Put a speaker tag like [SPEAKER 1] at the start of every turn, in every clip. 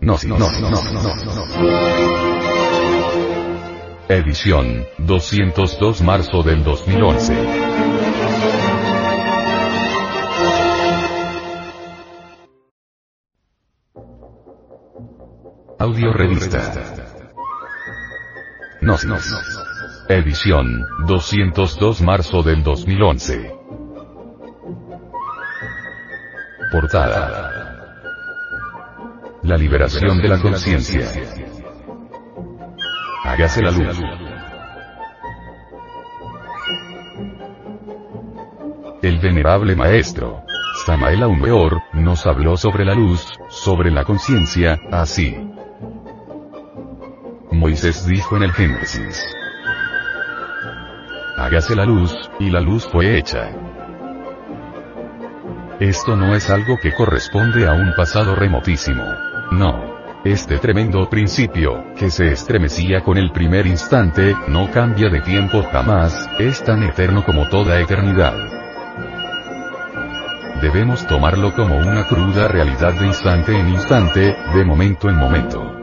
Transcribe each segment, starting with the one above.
[SPEAKER 1] No, no, no, no, no. Edición 202 marzo del 2011. Audio revista. No, no, no. Edición 202 marzo del 2011. La liberación de la conciencia. Hágase la luz. El venerable maestro, Samael Aumeor, nos habló sobre la luz, sobre la conciencia, así. Moisés dijo en el Génesis. Hágase la luz, y la luz fue hecha. Esto no es algo que corresponde a un pasado remotísimo. No. Este tremendo principio, que se estremecía con el primer instante, no cambia de tiempo jamás, es tan eterno como toda eternidad. Debemos tomarlo como una cruda realidad de instante en instante, de momento en momento.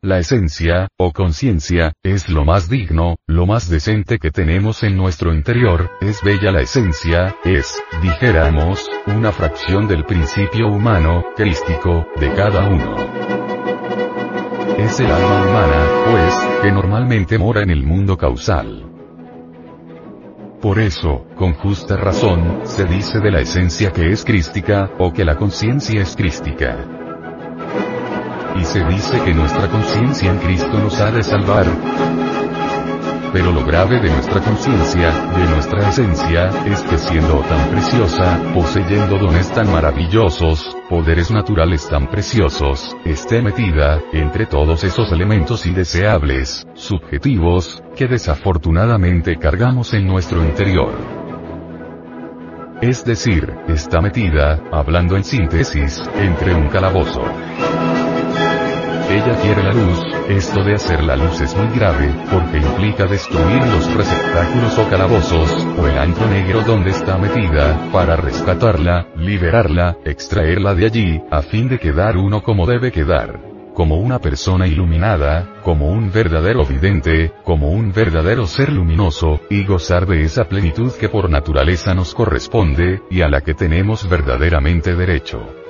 [SPEAKER 1] La esencia, o conciencia, es lo más digno, lo más decente que tenemos en nuestro interior, es bella la esencia, es, dijéramos, una fracción del principio humano, crístico, de cada uno. Es el alma humana, pues, que normalmente mora en el mundo causal. Por eso, con justa razón, se dice de la esencia que es crística, o que la conciencia es crística. Se dice que nuestra conciencia en Cristo nos ha de salvar. Pero lo grave de nuestra conciencia, de nuestra esencia, es que siendo tan preciosa, poseyendo dones tan maravillosos, poderes naturales tan preciosos, esté metida, entre todos esos elementos indeseables, subjetivos, que desafortunadamente cargamos en nuestro interior. Es decir, está metida, hablando en síntesis, entre un calabozo. Ella quiere la luz, esto de hacer la luz es muy grave, porque implica destruir los receptáculos o calabozos, o el antro negro donde está metida, para rescatarla, liberarla, extraerla de allí, a fin de quedar uno como debe quedar. Como una persona iluminada, como un verdadero vidente, como un verdadero ser luminoso, y gozar de esa plenitud que por naturaleza nos corresponde, y a la que tenemos verdaderamente derecho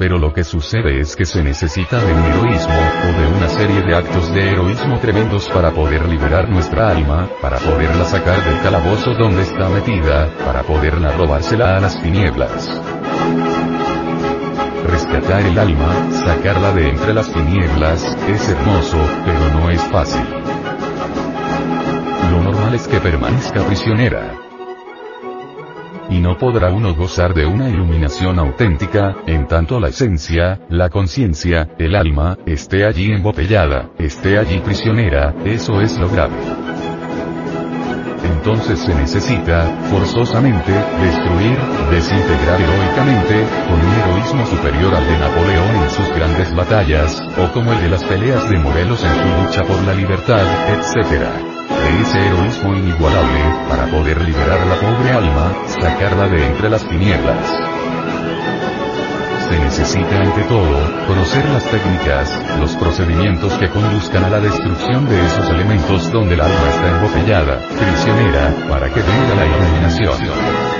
[SPEAKER 1] pero lo que sucede es que se necesita de un heroísmo, o de una serie de actos de heroísmo tremendos para poder liberar nuestra alma, para poderla sacar del calabozo donde está metida, para poderla robársela a las tinieblas. Rescatar el alma, sacarla de entre las tinieblas, es hermoso, pero no es fácil. Lo normal es que permanezca prisionera, y no podrá uno gozar de una iluminación auténtica, en tanto la esencia, la conciencia, el alma, esté allí embotellada, esté allí prisionera, eso es lo grave. Entonces se necesita, forzosamente, destruir, desintegrar heroicamente, con un heroísmo superior al de Napoleón en sus grandes batallas, o como el de las peleas de Morelos en su lucha por la libertad, etc de ese heroísmo inigualable, para poder liberar a la pobre alma, de entre las tinieblas. Se necesita ante todo, conocer las técnicas, los procedimientos que conduzcan a la destrucción de esos elementos donde el alma está embotellada, prisionera, para que venga la iluminación.